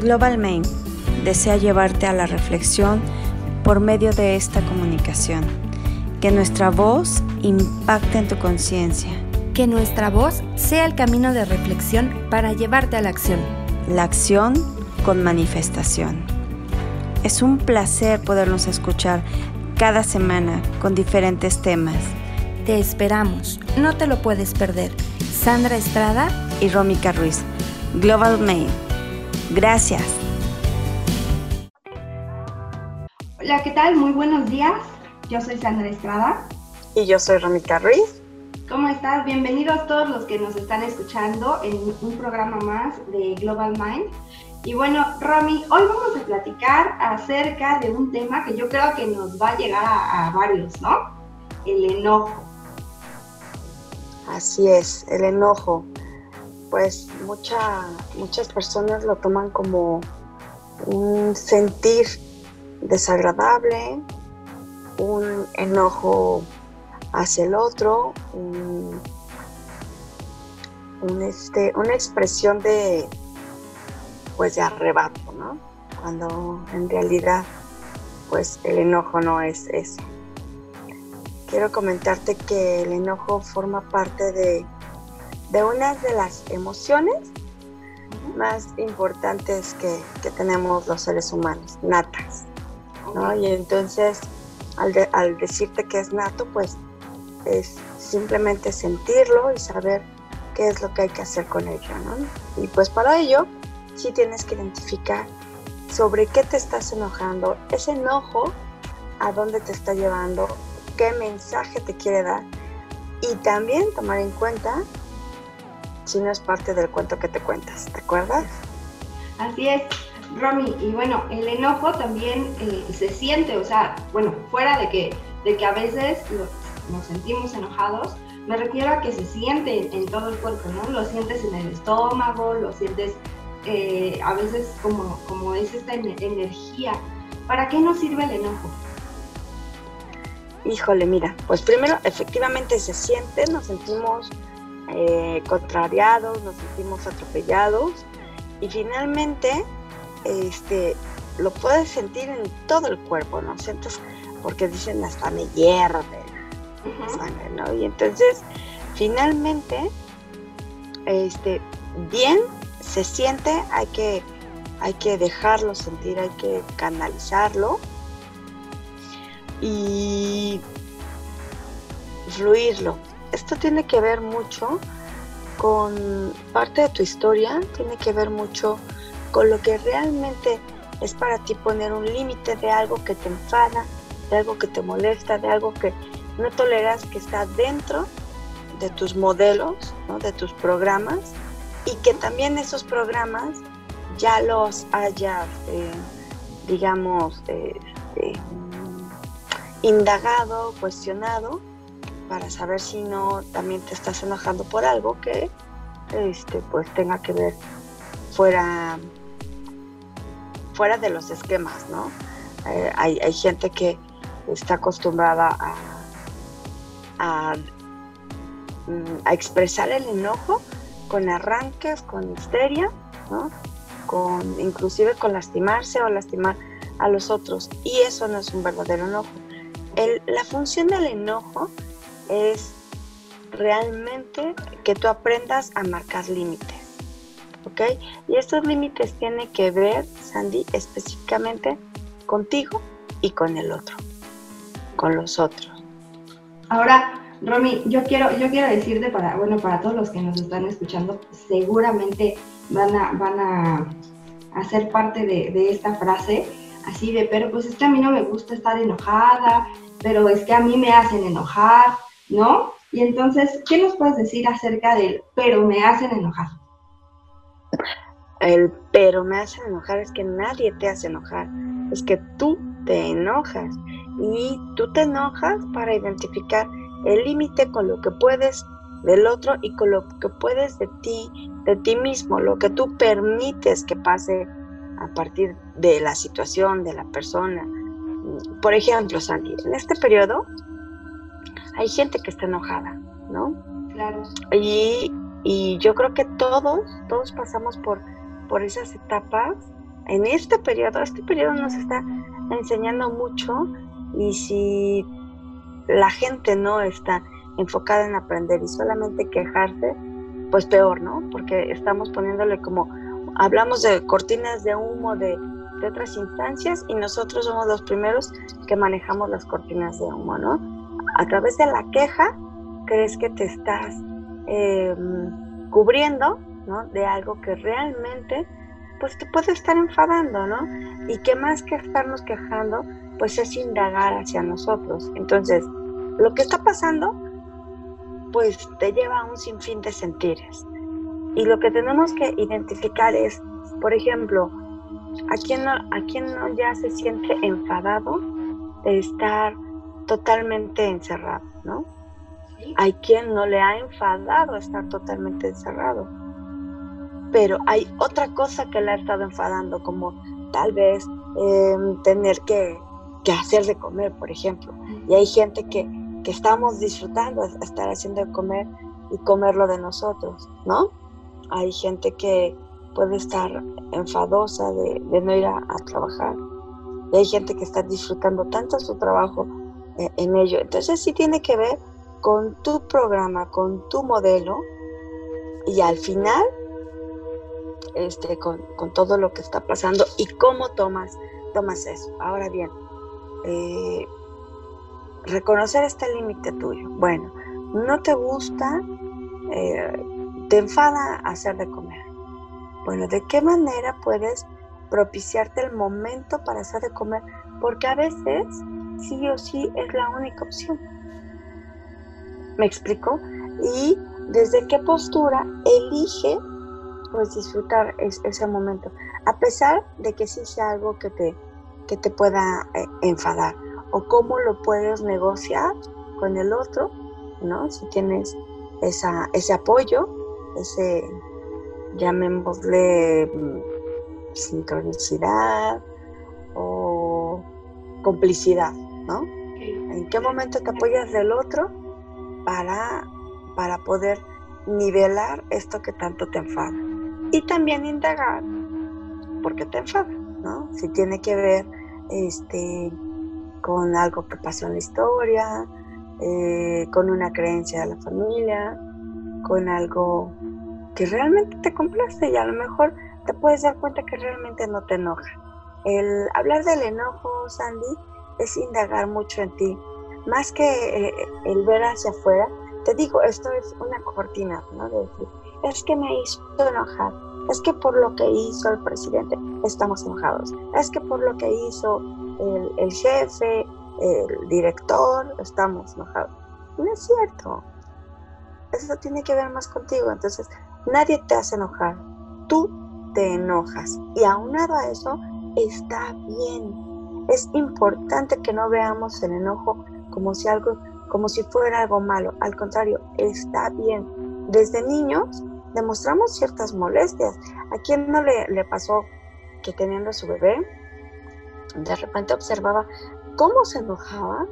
Global Main desea llevarte a la reflexión por medio de esta comunicación. Que nuestra voz impacte en tu conciencia. Que nuestra voz sea el camino de reflexión para llevarte a la acción. La acción con manifestación. Es un placer podernos escuchar cada semana con diferentes temas. Te esperamos, no te lo puedes perder. Sandra Estrada y Rómica Ruiz. Global Mail. Gracias. Hola, ¿qué tal? Muy buenos días. Yo soy Sandra Estrada. Y yo soy Rómica Ruiz. ¿Cómo estás? Bienvenidos todos los que nos están escuchando en un programa más de Global Mind. Y bueno, Romy, hoy vamos a platicar acerca de un tema que yo creo que nos va a llegar a, varios, ¿no? El enojo. Así es, el enojo. Pues mucha, muchas personas lo toman como un sentir desagradable, un enojo hacia el otro, este, una expresión de, pues de arrebato, ¿no? Cuando en realidad, pues el enojo no es eso. Quiero comentarte que el enojo forma parte de, de una de las emociones más importantes que, que tenemos los seres humanos, natas. ¿no? Y entonces, al, al decirte que es nato, pues es simplemente sentirlo y saber qué es lo que hay que hacer con ello, ¿no? Y pues para ello, sí tienes que identificar sobre qué te estás enojando, ese enojo, a dónde te está llevando, qué mensaje te quiere dar y también tomar en cuenta si no es parte del cuento que te cuentas, ¿te acuerdas? Así es, Romy, y bueno, el enojo también eh, se siente, o sea, bueno, fuera de que, de que a veces nos sentimos enojados, me refiero a que se siente en todo el cuerpo, ¿no? Lo sientes en el estómago, lo sientes eh, a veces como, como es esta energía. ¿Para qué nos sirve el enojo? Híjole, mira, pues primero efectivamente se siente, nos sentimos eh, contrariados, nos sentimos atropellados y finalmente este, lo puedes sentir en todo el cuerpo, ¿no? Sientes, porque dicen hasta me hierve ¿no? Y entonces, finalmente, este, bien se siente, hay que, hay que dejarlo sentir, hay que canalizarlo y fluirlo. Esto tiene que ver mucho con parte de tu historia, tiene que ver mucho con lo que realmente es para ti poner un límite de algo que te enfada, de algo que te molesta, de algo que no toleras que está dentro de tus modelos, de tus programas, y que también esos programas ya los hayas, eh, digamos, este, indagado, cuestionado, para saber si no también te estás enojando por algo que este, pues tenga que ver fuera, fuera de los esquemas, ¿no? Eh, hay, hay gente que está acostumbrada a Mm, a, expresar el enojo con arranques, con histeria, con, inclusive con lastimarse o lastimar a los otros. Y eso no es un verdadero enojo. la función del enojo es realmente que tú aprendas a marcar límites. ¿Ok? Y estos límites tienen que ver, Sandy, específicamente contigo y con el otro, con los otros. Ahora, Romy, yo quiero, yo quiero decirte para, bueno, para todos los que nos están escuchando, seguramente van a, van a hacer parte de, esta frase, así de, pero pues es que a mí no me gusta estar enojada, pero es que a mí me hacen enojar, ¿no? Y entonces, ¿qué nos puedes decir acerca del pero me hacen enojar? El pero me hacen enojar es que nadie te hace enojar, es que tú te enojas y tú te enojas para identificar el límite con lo que puedes del otro y con lo que puedes de ti, de ti mismo, lo que tú permites que pase a partir de la situación, de la persona. Por ejemplo, Sandy, en este periodo hay gente que está enojada, ¿no? Claro. Y, y yo creo que todos, todos pasamos por, por esas etapas en este periodo, este periodo nos está enseñando mucho y si la gente no está enfocada en aprender y solamente quejarse, pues peor, ¿no? Porque estamos poniéndole como, hablamos de cortinas de humo de, otras instancias y nosotros somos los primeros que manejamos las cortinas de humo, ¿no? A través de la queja, crees que te estás em, cubriendo, ¿no? De algo que realmente, pues te puede estar enfadando, ¿no? Y que más que estarnos quejando, pues es indagar hacia nosotros. Entonces, lo que está pasando, pues te lleva a un sinfín de sentires. Y lo que tenemos que identificar es, por ejemplo, a quién no, a quién no ya se siente enfadado de estar totalmente encerrado, ¿no? Hay quien no le ha enfadado estar totalmente encerrado. Pero hay otra cosa que le ha estado enfadando, como tal vez em, tener que, que hacer de comer, por ejemplo. Y hay gente que, que estamos disfrutando estar haciendo de comer y comerlo de nosotros, ¿no? Hay gente que puede estar enfadosa de, no ir a, trabajar. Y hay gente que está disfrutando tanto su trabajo en ello. Entonces sí tiene que ver con tu programa, con tu modelo y al final este, con, todo lo que está pasando y cómo tomas, tomas eso. Ahora bien, eh, reconocer este límite tuyo. Bueno, no te gusta, eh, te enfada hacer de comer. Bueno, ¿de qué manera puedes propiciarte el momento para hacer de comer? Porque a veces sí o sí es la única opción. ¿Me explico? Y desde qué postura elige pues disfrutar ese momento, a pesar de que sí sea algo que te, que te pueda eh, enfadar o cómo lo puedes negociar con el otro, ¿no? Si tienes esa, ese apoyo, ese, llamémosle, mm, sincronicidad o complicidad, ¿no? ¿En qué momento te apoyas del otro para, para poder nivelar esto que tanto te enfada? Y también indagar por qué te enfada, ¿no? Si tiene que ver este, con algo que pasó en la historia, eh, con una creencia de la familia, con algo que realmente te complace y a lo mejor te puedes dar cuenta que realmente no te enoja. El hablar del enojo, Sandy, es indagar mucho en ti. Más que eh, el ver hacia afuera, te digo, esto es una cortina, ¿no? De decir, es que me hizo enojar, es que por lo que hizo el presidente estamos enojados, es que por lo que hizo el, jefe, el director, estamos enojados. No es cierto. Eso tiene que ver más contigo. Entonces, nadie te hace enojar. Tú te enojas. Y aunado a eso, está bien. Es importante que no veamos el enojo como si algo, como si fuera algo malo. Al contrario, está bien. Desde niños demostramos ciertas molestias. ¿A quién no le, le pasó que teniendo a su bebé, de repente observaba cómo se enojaba,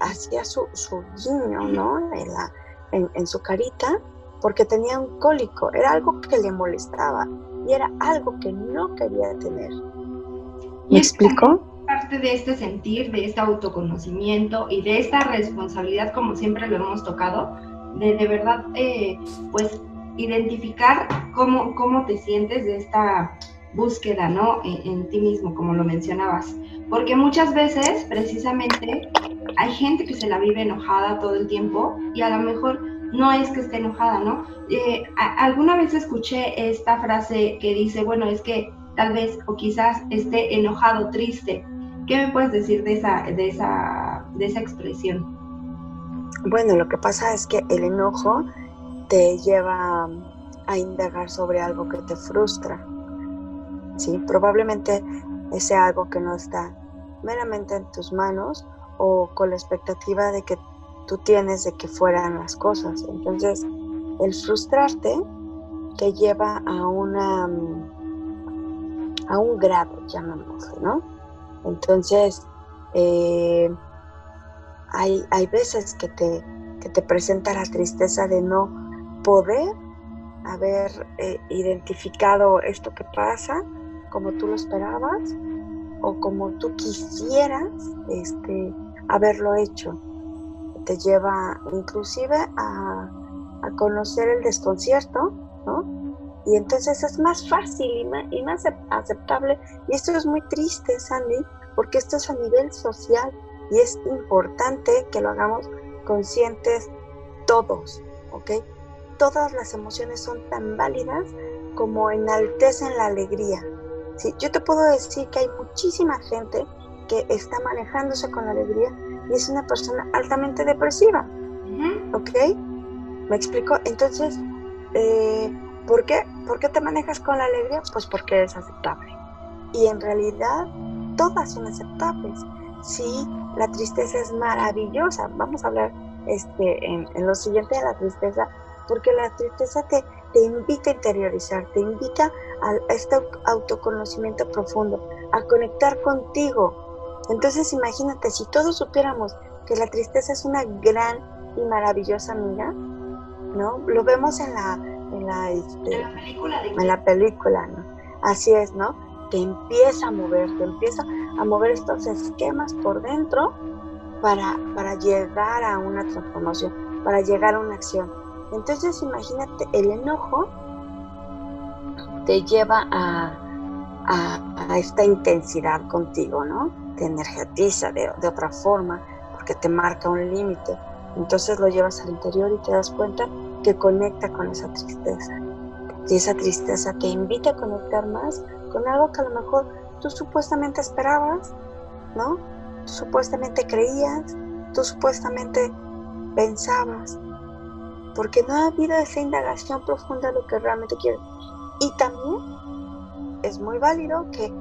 hacía su, su guiño, ¿no? En, la, en, su carita, porque tenía un cólico, era algo que le molestaba y era algo que no quería tener. ¿Me explico? Parte de este sentir, de este autoconocimiento y de esta responsabilidad, como siempre lo hemos tocado, de de verdad, eh, pues, identificar cómo, cómo te sientes de esta búsqueda, ¿no? En, ti mismo, como lo mencionabas. Porque muchas veces, precisamente, hay gente que se la vive enojada todo el tiempo y a lo mejor no es que esté enojada, ¿no? Eh, alguna vez escuché esta frase que dice, bueno, es que tal vez o quizás esté enojado, triste. ¿Qué me puedes decir de esa, de esa, de esa expresión? Bueno, lo que pasa es que el enojo te lleva a indagar sobre algo que te frustra, ¿sí? Probablemente sea algo que no está meramente en tus manos o con la expectativa de que tú tienes de que fueran las cosas. Entonces, el frustrarte te lleva a una a un grado, llamémoslo, ¿no? Entonces, eh, hay, hay, veces que te, que te presenta la tristeza de no poder haber eh, identificado esto que pasa como tú lo esperabas o como tú quisieras este, haberlo hecho. Te lleva inclusive a, a conocer el desconcierto, ¿no? Y entonces es más fácil y más, y más aceptable. Y esto es muy triste, Sandy, porque esto es a nivel social y es importante que lo hagamos conscientes todos, ¿ok? Todas las emociones son tan válidas como enaltecen la alegría. ¿sí? Yo te puedo decir que hay muchísima gente que está manejándose con la alegría y es una persona altamente depresiva, ¿ok? ¿Me explico? Entonces, eh, ¿por qué? ¿Por qué te manejas con la alegría? Pues porque es aceptable. Y en realidad, todas son aceptables. Sí, la tristeza es maravillosa. Vamos a hablar este, en, lo siguiente de la tristeza, porque la tristeza te, te invita a interiorizar, te invita a, este autoconocimiento profundo, a conectar contigo. Entonces imagínate, si todos supiéramos que la tristeza es una gran y maravillosa amiga, ¿no? Lo vemos en la, este, en la película, ¿no? Así es, ¿no? Te empieza a mover, te empieza a mover estos esquemas por dentro para, para llegar a una transformación, para llegar a una acción. Entonces imagínate, el enojo te lleva a, a, esta intensidad contigo, ¿no? Te energetiza de, de otra forma porque te marca un límite. Entonces lo llevas al interior y te das cuenta que conecta con esa tristeza. Y esa tristeza te invita a conectar más con algo que a lo mejor tú supuestamente esperabas, ¿no? supuestamente creías, tú supuestamente pensabas, porque no ha habido esa indagación profunda de lo que realmente quieres. Y también es muy válido que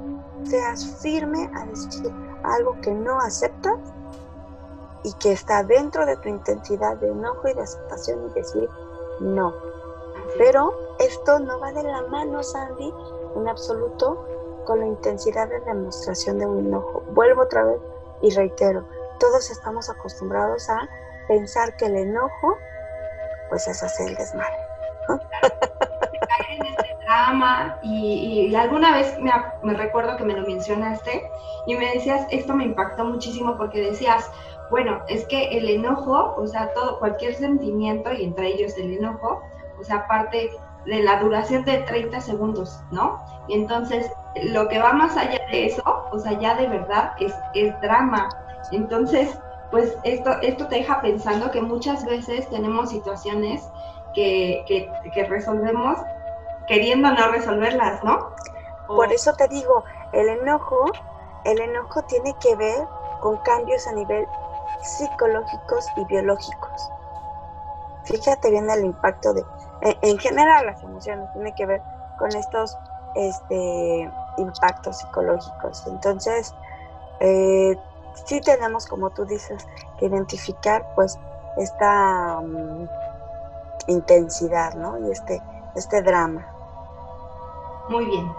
seas firme a decir algo que no aceptas y que está dentro de tu intensidad de enojo y de aceptación y decir no. Pero esto no va de la mano, Sandy, en absoluto, con la intensidad de demostración de un enojo. Vuelvo otra vez y reitero, todos estamos acostumbrados a pensar que el enojo, pues es hacer el desmadre. este drama y, alguna vez me, recuerdo que me lo mencionaste y me decías, esto me impactó muchísimo porque decías, bueno, es que el enojo, o sea, todo, cualquier sentimiento y entre ellos el enojo, o sea, parte de la duración de 30 segundos, ¿no? Y entonces lo que va más allá de eso, o sea, ya de verdad es, es drama. Entonces, pues esto, esto te deja pensando que muchas veces tenemos situaciones que, que, resolvemos queriendo no resolverlas, ¿no? Por eso te digo, el enojo, el enojo tiene que ver con cambios a nivel psicológicos y biológicos. Fíjate bien el impacto de, en general las emociones, tiene que ver con estos este, impactos psicológicos. Entonces, eh, sí tenemos, como tú dices, que identificar pues esta mm, intensidad, ¿no? Y este, este drama. Muy bien.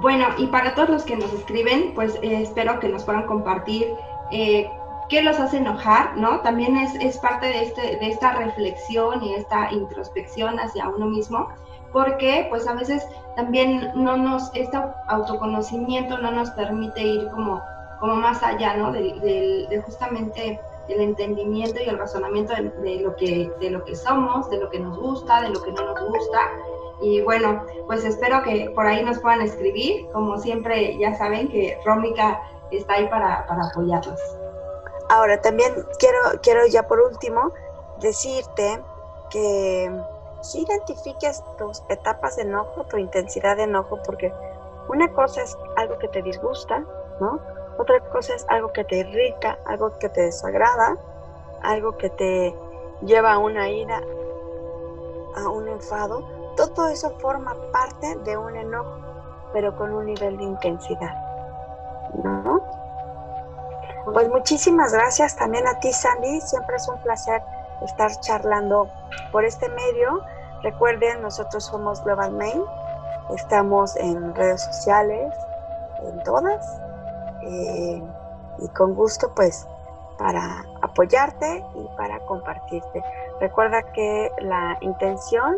Bueno, y para todos los que nos escriben, pues eh, espero que nos puedan compartir eh, qué los hace enojar, ¿no? También es, parte de, este, de esta reflexión y esta introspección hacia uno mismo porque pues a veces también no nos, este autoconocimiento no nos permite ir como, como más allá, ¿no? De, justamente el entendimiento y el razonamiento de, lo que, de lo que somos, de lo que nos gusta, de lo que no nos gusta. Y bueno, pues espero que por ahí nos puedan escribir. Como siempre, ya saben que Rómica está ahí para, para apoyarlos. Ahora, también quiero, quiero ya por último decirte que si identifiques tus etapas de enojo, tu intensidad de enojo, porque una cosa es algo que te disgusta, ¿no? Otra cosa es algo que te irrita, algo que te desagrada, algo que te lleva a una ira, a un enfado. Todo eso forma parte de un enojo, pero con un nivel de intensidad, ¿no? Pues muchísimas gracias también a ti, Sandy. Siempre es un placer estar charlando por este medio. Recuerden, nosotros somos Global Main, estamos en redes sociales, en todas, eh, y con gusto pues para apoyarte y para compartirte. Recuerda que la intención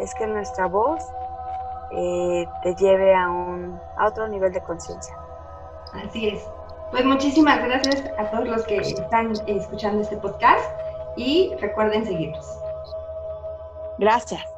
es que nuestra voz eh, te lleve a, un, a otro nivel de conciencia. Así es. Pues muchísimas gracias a todos los que están escuchando este podcast y recuerden seguirnos. Gracias.